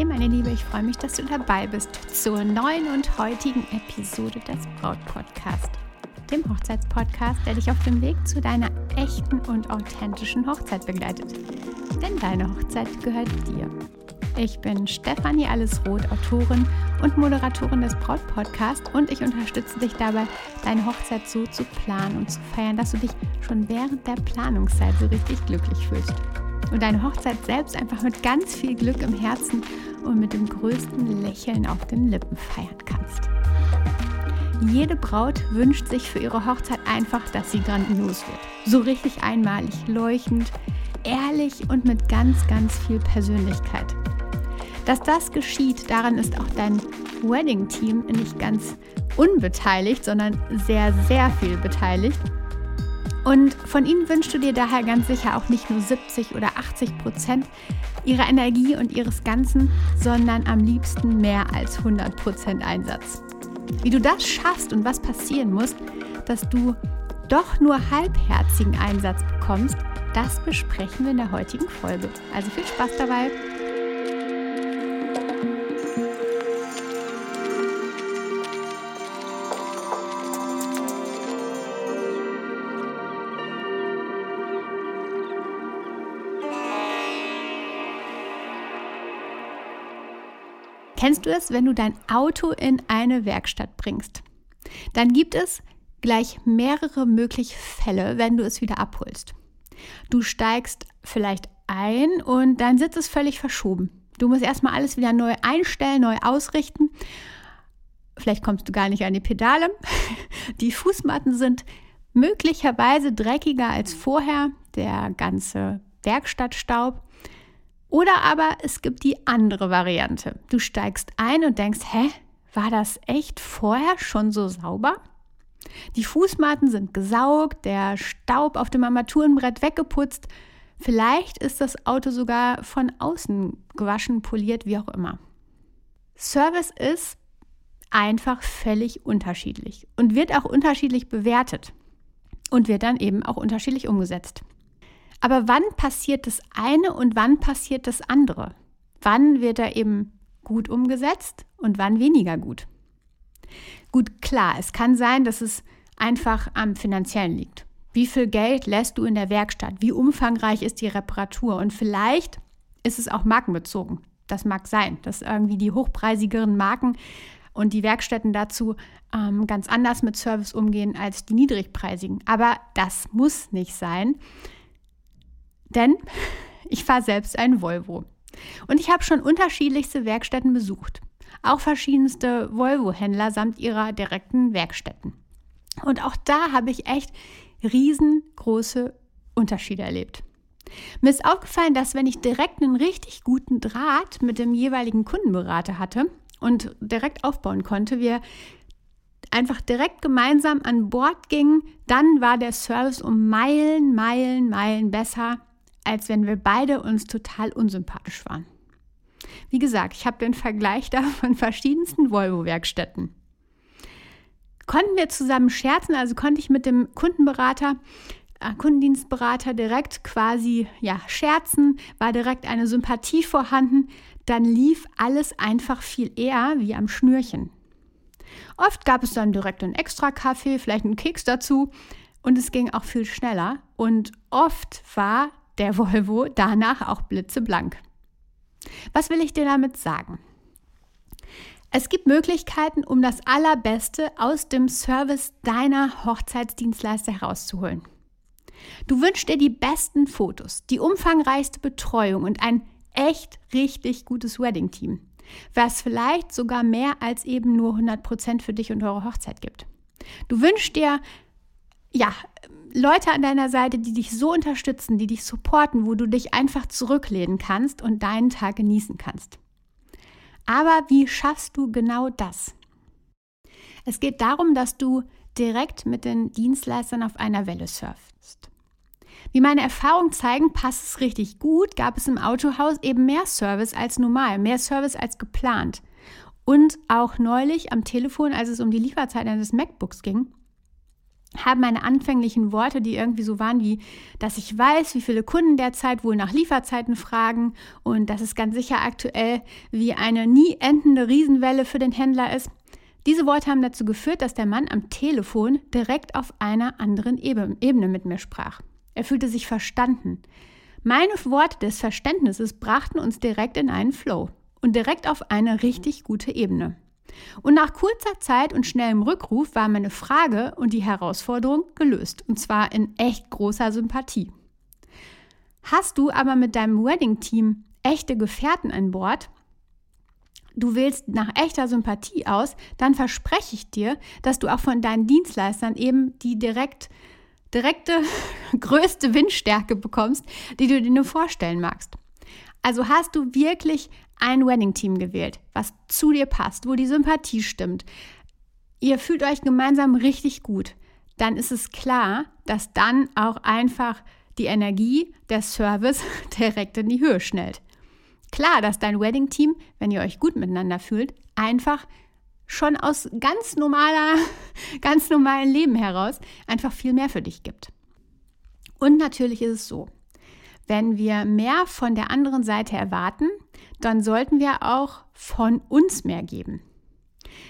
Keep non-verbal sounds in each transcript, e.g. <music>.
Hey meine Liebe, ich freue mich, dass du dabei bist zur neuen und heutigen Episode des Braut Podcast, dem Hochzeitspodcast, der dich auf dem Weg zu deiner echten und authentischen Hochzeit begleitet. Denn deine Hochzeit gehört dir. Ich bin Stefanie Allesroth, Autorin und Moderatorin des Braut Podcast und ich unterstütze dich dabei, deine Hochzeit so zu planen und zu feiern, dass du dich schon während der Planungszeit so richtig glücklich fühlst und deine Hochzeit selbst einfach mit ganz viel Glück im Herzen und mit dem größten Lächeln auf den Lippen feiern kannst. Jede Braut wünscht sich für ihre Hochzeit einfach, dass sie grandios wird. So richtig einmalig, leuchtend, ehrlich und mit ganz, ganz viel Persönlichkeit. Dass das geschieht, daran ist auch dein Wedding-Team nicht ganz unbeteiligt, sondern sehr, sehr viel beteiligt. Und von ihnen wünschst du dir daher ganz sicher auch nicht nur 70 oder 80 Prozent ihrer Energie und ihres Ganzen, sondern am liebsten mehr als 100 Prozent Einsatz. Wie du das schaffst und was passieren muss, dass du doch nur halbherzigen Einsatz bekommst, das besprechen wir in der heutigen Folge. Also viel Spaß dabei! Es, wenn du dein Auto in eine Werkstatt bringst? Dann gibt es gleich mehrere mögliche Fälle, wenn du es wieder abholst. Du steigst vielleicht ein und dein Sitz ist völlig verschoben. Du musst erstmal alles wieder neu einstellen, neu ausrichten. Vielleicht kommst du gar nicht an die Pedale. <laughs> Die Fußmatten sind möglicherweise dreckiger als vorher, der ganze Werkstattstaub. Oder aber es gibt die andere Variante. Du steigst ein und denkst, hä, war das echt vorher schon so sauber? Die Fußmatten sind gesaugt, der Staub auf dem Armaturenbrett weggeputzt. Vielleicht ist das Auto sogar von außen gewaschen, poliert, wie auch immer. Service ist einfach völlig unterschiedlich und wird auch unterschiedlich bewertet und wird dann eben auch unterschiedlich umgesetzt. Aber wann passiert das eine und wann passiert das andere? Wann wird er eben gut umgesetzt und wann weniger gut? Gut, klar, es kann sein, dass es einfach am finanziellen liegt. Wie viel Geld lässt du in der Werkstatt? Wie umfangreich ist die Reparatur? Und vielleicht ist es auch markenbezogen. Das mag sein, dass irgendwie die hochpreisigeren Marken und die Werkstätten dazu ähm, ganz anders mit Service umgehen als die niedrigpreisigen. Aber das muss nicht sein. Denn <laughs> ich fahre selbst ein Volvo. Und ich habe schon unterschiedlichste Werkstätten besucht. Auch verschiedenste Volvo-Händler samt ihrer direkten Werkstätten. Und auch da habe ich echt riesengroße Unterschiede erlebt. Mir ist aufgefallen, dass wenn ich direkt einen richtig guten Draht mit dem jeweiligen Kundenberater hatte und direkt aufbauen konnte, wir einfach direkt gemeinsam an Bord gingen, dann war der Service um Meilen, Meilen, Meilen besser als wenn wir beide uns total unsympathisch waren. Wie gesagt, ich habe den Vergleich da von verschiedensten Volvo-Werkstätten. Konnten wir zusammen scherzen, also konnte ich mit dem Kundenberater, äh, Kundendienstberater direkt quasi ja, scherzen, war direkt eine Sympathie vorhanden, dann lief alles einfach viel eher wie am Schnürchen. Oft gab es dann direkt einen extra Kaffee, vielleicht einen Keks dazu und es ging auch viel schneller und oft war der Volvo danach auch blitzeblank. Was will ich dir damit sagen? Es gibt Möglichkeiten, um das Allerbeste aus dem Service deiner Hochzeitsdienstleister herauszuholen. Du wünschst dir die besten Fotos, die umfangreichste Betreuung und ein echt richtig gutes Wedding-Team, was vielleicht sogar mehr als eben nur 100% für dich und eure Hochzeit gibt. Du wünschst dir ja, Leute an deiner Seite, die dich so unterstützen, die dich supporten, wo du dich einfach zurücklehnen kannst und deinen Tag genießen kannst. Aber wie schaffst du genau das? Es geht darum, dass du direkt mit den Dienstleistern auf einer Welle surfst. Wie meine Erfahrungen zeigen, passt es richtig gut, gab es im Autohaus eben mehr Service als normal, mehr Service als geplant. Und auch neulich am Telefon, als es um die Lieferzeit eines MacBooks ging, haben meine anfänglichen Worte, die irgendwie so waren wie, dass ich weiß, wie viele Kunden derzeit wohl nach Lieferzeiten fragen und dass es ganz sicher aktuell wie eine nie endende Riesenwelle für den Händler ist. Diese Worte haben dazu geführt, dass der Mann am Telefon direkt auf einer anderen Ebene mit mir sprach. Er fühlte sich verstanden. Meine Worte des Verständnisses brachten uns direkt in einen Flow und direkt auf eine richtig gute Ebene. Und nach kurzer Zeit und schnellem Rückruf war meine Frage und die Herausforderung gelöst, und zwar in echt großer Sympathie. Hast du aber mit deinem Wedding-Team echte Gefährten an Bord, du wählst nach echter Sympathie aus, dann verspreche ich dir, dass du auch von deinen Dienstleistern eben die direkt, direkte, <laughs> größte Windstärke bekommst, die du dir nur vorstellen magst. Also hast du wirklich ein Wedding-Team gewählt, was zu dir passt, wo die Sympathie stimmt. Ihr fühlt euch gemeinsam richtig gut. Dann ist es klar, dass dann auch einfach die Energie, der Service <laughs> direkt in die Höhe schnellt. Klar, dass dein Wedding-Team, wenn ihr euch gut miteinander fühlt, einfach schon aus ganz normaler, <laughs> ganz normalen Leben heraus einfach viel mehr für dich gibt. Und natürlich ist es so, wenn wir mehr von der anderen Seite erwarten, dann sollten wir auch von uns mehr geben.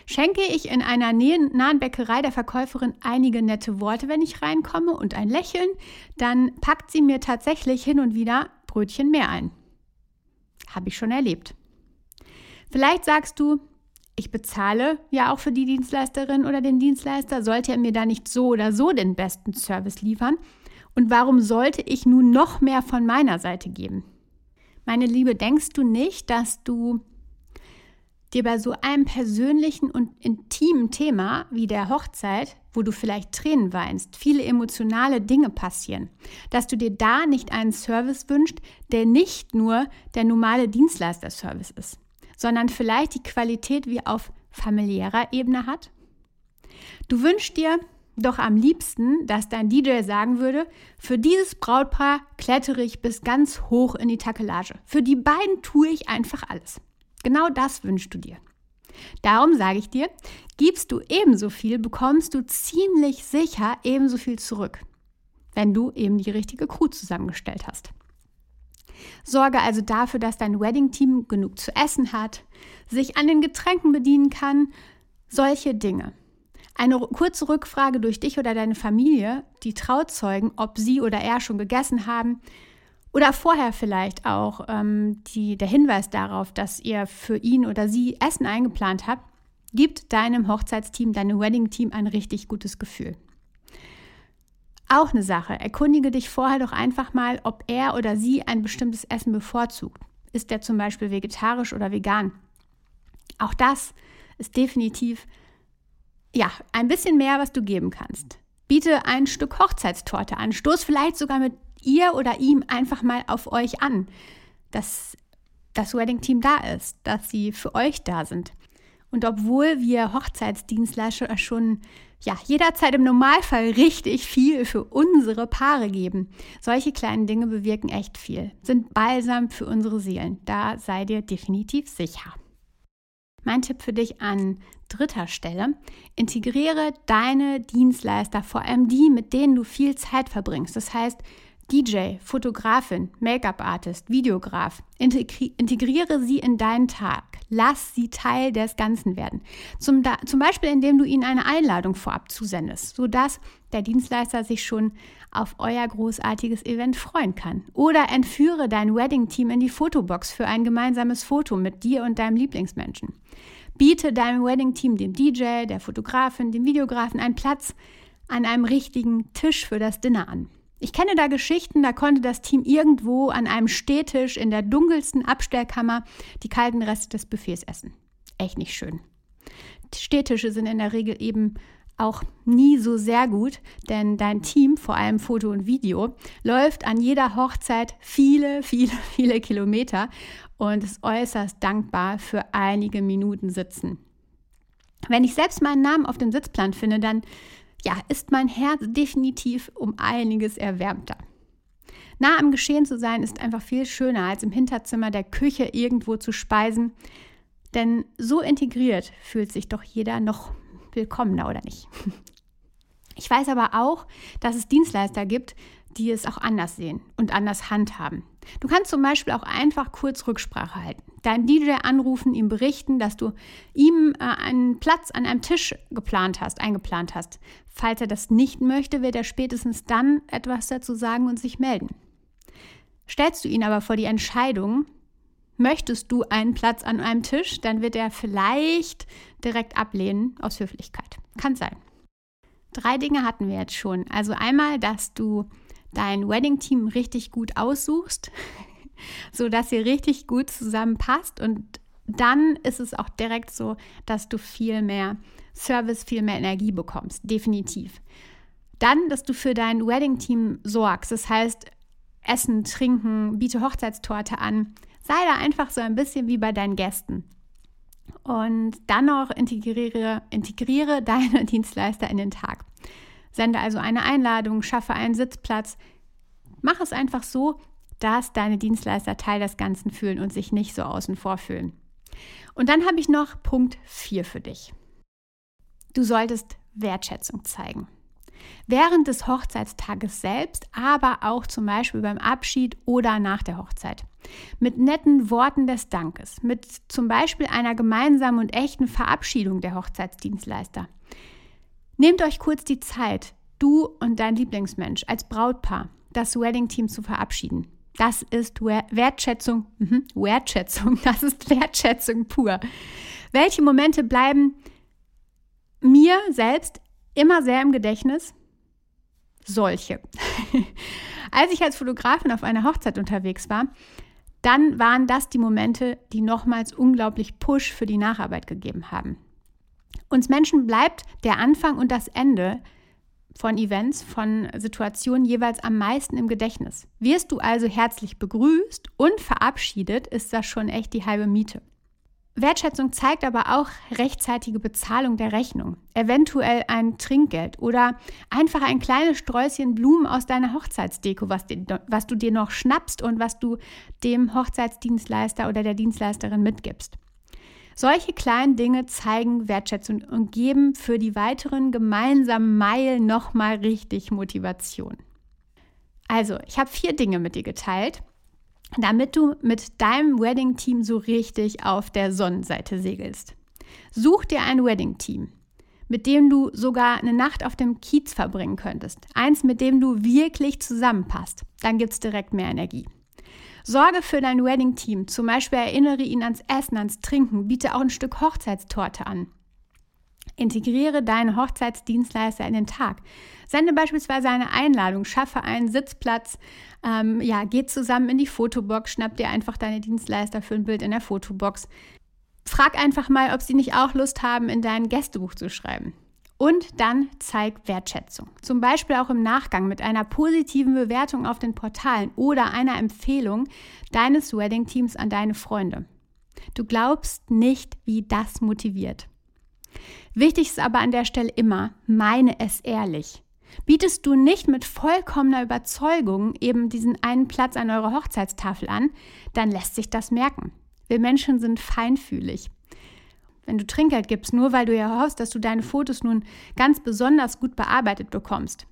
Schenke ich in einer nahen Bäckerei der Verkäuferin einige nette Worte, wenn ich reinkomme und ein Lächeln, dann packt sie mir tatsächlich hin und wieder Brötchen mehr ein. Habe ich schon erlebt. Vielleicht sagst du, ich bezahle ja auch für die Dienstleisterin oder den Dienstleister, sollte er mir da nicht so oder so den besten Service liefern, und warum sollte ich nun noch mehr von meiner Seite geben? Meine Liebe, denkst du nicht, dass du dir bei so einem persönlichen und intimen Thema wie der Hochzeit, wo du vielleicht Tränen weinst, viele emotionale Dinge passieren, dass du dir da nicht einen Service wünscht, der nicht nur der normale Dienstleister-Service ist, sondern vielleicht die Qualität wie auf familiärer Ebene hat? Du wünschst dir, doch am liebsten, dass dein DJ sagen würde, für dieses Brautpaar klettere ich bis ganz hoch in die Takelage. Für die beiden tue ich einfach alles. Genau das wünschst du dir. Darum sage ich dir, gibst du ebenso viel, bekommst du ziemlich sicher ebenso viel zurück, wenn du eben die richtige Crew zusammengestellt hast. Sorge also dafür, dass dein Wedding-Team genug zu essen hat, sich an den Getränken bedienen kann, solche Dinge. Eine kurze Rückfrage durch dich oder deine Familie, die Trauzeugen, ob sie oder er schon gegessen haben. Oder vorher vielleicht auch ähm, die, der Hinweis darauf, dass ihr für ihn oder sie Essen eingeplant habt, gibt deinem Hochzeitsteam, deinem Wedding-Team ein richtig gutes Gefühl. Auch eine Sache, erkundige dich vorher doch einfach mal, ob er oder sie ein bestimmtes Essen bevorzugt. Ist er zum Beispiel vegetarisch oder vegan? Auch das ist definitiv ja, ein bisschen mehr, was du geben kannst. Biete ein Stück Hochzeitstorte an. Stoß vielleicht sogar mit ihr oder ihm einfach mal auf euch an, dass das Wedding-Team da ist, dass sie für euch da sind. Und obwohl wir Hochzeitsdienstleister schon ja, jederzeit im Normalfall richtig viel für unsere Paare geben, solche kleinen Dinge bewirken echt viel, sind balsam für unsere Seelen. Da sei dir definitiv sicher. Mein Tipp für dich an dritter Stelle, integriere deine Dienstleister, vor allem die, mit denen du viel Zeit verbringst. Das heißt, DJ, Fotografin, Make-up-Artist, Videograf. Integri integriere sie in deinen Tag. Lass sie Teil des Ganzen werden. Zum, zum Beispiel, indem du ihnen eine Einladung vorab zusendest, sodass der Dienstleister sich schon auf euer großartiges Event freuen kann. Oder entführe dein Wedding-Team in die Fotobox für ein gemeinsames Foto mit dir und deinem Lieblingsmenschen. Biete deinem Wedding-Team, dem DJ, der Fotografin, dem Videografen einen Platz an einem richtigen Tisch für das Dinner an. Ich kenne da Geschichten, da konnte das Team irgendwo an einem Stehtisch in der dunkelsten Abstellkammer die kalten Reste des Buffets essen. Echt nicht schön. Stehtische sind in der Regel eben auch nie so sehr gut, denn dein Team, vor allem Foto und Video, läuft an jeder Hochzeit viele, viele, <laughs> viele Kilometer und ist äußerst dankbar für einige Minuten Sitzen. Wenn ich selbst meinen Namen auf dem Sitzplan finde, dann ja, ist mein Herz definitiv um einiges erwärmter. Nah am Geschehen zu sein ist einfach viel schöner, als im Hinterzimmer der Küche irgendwo zu speisen. Denn so integriert fühlt sich doch jeder noch willkommener, oder nicht? <laughs> Ich weiß aber auch, dass es Dienstleister gibt, die es auch anders sehen und anders handhaben. Du kannst zum Beispiel auch einfach kurz Rücksprache halten. Deinen DJ anrufen, ihm berichten, dass du ihm äh, einen Platz an einem Tisch geplant hast, eingeplant hast. Falls er das nicht möchte, wird er spätestens dann etwas dazu sagen und sich melden. Stellst du ihn aber vor die Entscheidung, möchtest du einen Platz an einem Tisch, dann wird er vielleicht direkt ablehnen aus Höflichkeit. Kann sein. Drei Dinge hatten wir jetzt schon. Also einmal, dass du dein Wedding-Team richtig gut aussuchst, <laughs> sodass ihr richtig gut zusammenpasst. Und dann ist es auch direkt so, dass du viel mehr Service, viel mehr Energie bekommst. Definitiv. Dann, dass du für dein Wedding-Team sorgst. Das heißt, Essen, Trinken, biete Hochzeitstorte an. Sei da einfach so ein bisschen wie bei deinen Gästen. Und dann noch integriere, integriere <laughs> deine Dienstleister in den Tag. Sende also eine Einladung, schaffe einen Sitzplatz. Mach es einfach so, dass deine Dienstleister Teil des Ganzen fühlen und sich nicht so außen vor fühlen. Und dann habe ich noch Punkt 4 für dich. Du solltest Wertschätzung zeigen. Während des Hochzeitstages selbst, aber auch zum Beispiel beim Abschied oder nach der Hochzeit. Mit netten Worten des Dankes, mit zum Beispiel einer gemeinsamen und echten Verabschiedung der Hochzeitsdienstleister. Nehmt euch kurz die Zeit, du und dein Lieblingsmensch als Brautpaar, das Wedding-Team zu verabschieden. Das ist Wertschätzung, mhm, Wertschätzung, <laughs> das ist Wertschätzung pur. Welche Momente bleiben mir selbst immer sehr im Gedächtnis? Solche. <laughs> Als ich als Fotografin auf einer Hochzeit unterwegs war, dann waren das die Momente, die nochmals unglaublich Push für die Nacharbeit gegeben haben. Uns Menschen bleibt der Anfang und das Ende von Events, von Situationen jeweils am meisten im Gedächtnis. Wirst du also herzlich begrüßt und verabschiedet, ist das schon echt die halbe Miete. Wertschätzung zeigt aber auch rechtzeitige Bezahlung der Rechnung, eventuell ein Trinkgeld oder einfach ein kleines Sträußchen Blumen aus deiner Hochzeitsdeko, was, was du dir noch schnappst und was du dem Hochzeitsdienstleister oder der Dienstleisterin mitgibst. Solche kleinen Dinge zeigen Wertschätzung und geben für die weiteren gemeinsamen Meilen nochmal richtig Motivation. Also, ich habe vier Dinge mit dir geteilt, damit du mit deinem Wedding-Team so richtig auf der Sonnenseite segelst. Such dir ein Wedding-Team, mit dem du sogar eine Nacht auf dem Kiez verbringen könntest. Eins, mit dem du wirklich zusammenpasst. Dann gibt es direkt mehr Energie. Sorge für dein Wedding-Team. Zum Beispiel erinnere ihn ans Essen, ans Trinken. Biete auch ein Stück Hochzeitstorte an. Integriere deine Hochzeitsdienstleister in den Tag. Sende beispielsweise eine Einladung, schaffe einen Sitzplatz, ähm, ja, geh zusammen in die Fotobox, schnapp dir einfach deine Dienstleister für ein Bild in der Fotobox. Frag einfach mal, ob sie nicht auch Lust haben, in dein Gästebuch zu schreiben. Und dann zeig Wertschätzung. Zum Beispiel auch im Nachgang mit einer positiven Bewertung auf den Portalen oder einer Empfehlung deines Wedding-Teams an deine Freunde. Du glaubst nicht, wie das motiviert. Wichtig ist aber an der Stelle immer, meine es ehrlich. Bietest du nicht mit vollkommener Überzeugung eben diesen einen Platz an eurer Hochzeitstafel an, dann lässt sich das merken. Wir Menschen sind feinfühlig wenn du Trinkgeld gibst, nur weil du ja hoffst, dass du deine Fotos nun ganz besonders gut bearbeitet bekommst.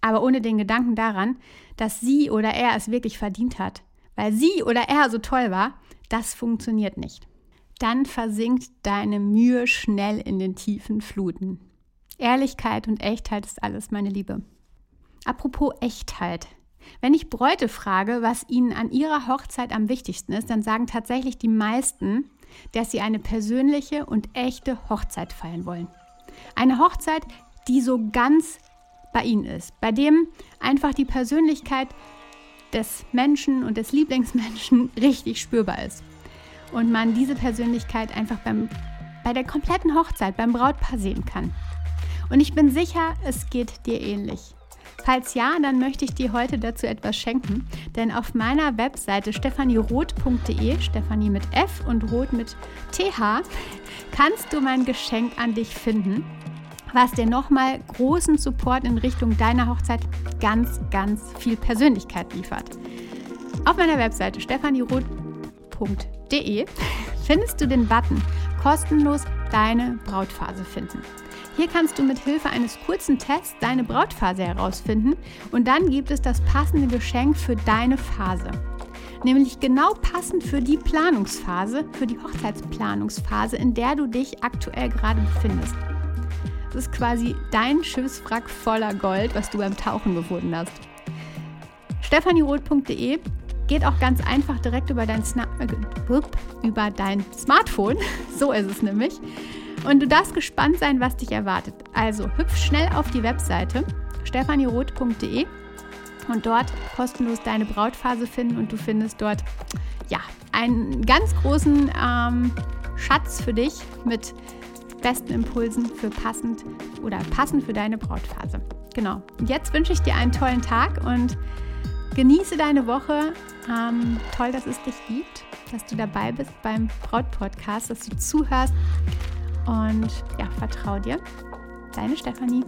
Aber ohne den Gedanken daran, dass sie oder er es wirklich verdient hat, weil sie oder er so toll war, das funktioniert nicht. Dann versinkt deine Mühe schnell in den tiefen Fluten. Ehrlichkeit und Echtheit ist alles, meine Liebe. Apropos Echtheit. Wenn ich Bräute frage, was ihnen an ihrer Hochzeit am wichtigsten ist, dann sagen tatsächlich die meisten, dass sie eine persönliche und echte Hochzeit feiern wollen. Eine Hochzeit, die so ganz bei ihnen ist, bei dem einfach die Persönlichkeit des Menschen und des Lieblingsmenschen <laughs> richtig spürbar ist. Und man diese Persönlichkeit einfach beim, bei der kompletten Hochzeit beim Brautpaar sehen kann. Und ich bin sicher, es geht dir ähnlich. Falls ja, dann möchte ich dir heute dazu etwas schenken, denn auf meiner Webseite stefanieroth.de, Stefanie mit F und Roth mit TH, kannst du mein Geschenk an dich finden, was dir nochmal großen Support in Richtung deiner Hochzeit ganz, ganz viel Persönlichkeit liefert. Auf meiner Webseite stefanieroth.de findest du den Button kostenlos deine Brautphase finden. Hier kannst du mit Hilfe eines kurzen Tests deine Brautphase herausfinden und dann gibt es das passende Geschenk für deine Phase. Nämlich genau passend für die Planungsphase, für die Hochzeitsplanungsphase, in der du dich aktuell gerade befindest. Das ist quasi dein Schiffswrack voller Gold, was du beim Tauchen gefunden hast. stefanieroth.de geht auch ganz einfach direkt über dein, Sna äh, über dein Smartphone. <laughs> so ist es nämlich. Und du darfst gespannt sein, was dich erwartet. Also hüpf schnell auf die Webseite stefanieroth.de und dort kostenlos deine Brautphase finden und du findest dort ja einen ganz großen ähm, Schatz für dich mit besten Impulsen für passend oder passend für deine Brautphase. Genau. Und jetzt wünsche ich dir einen tollen Tag und genieße deine Woche. Ähm, toll, dass es dich gibt, dass du dabei bist beim Brautpodcast, dass du zuhörst und ja, vertrau dir. Deine Stefanie.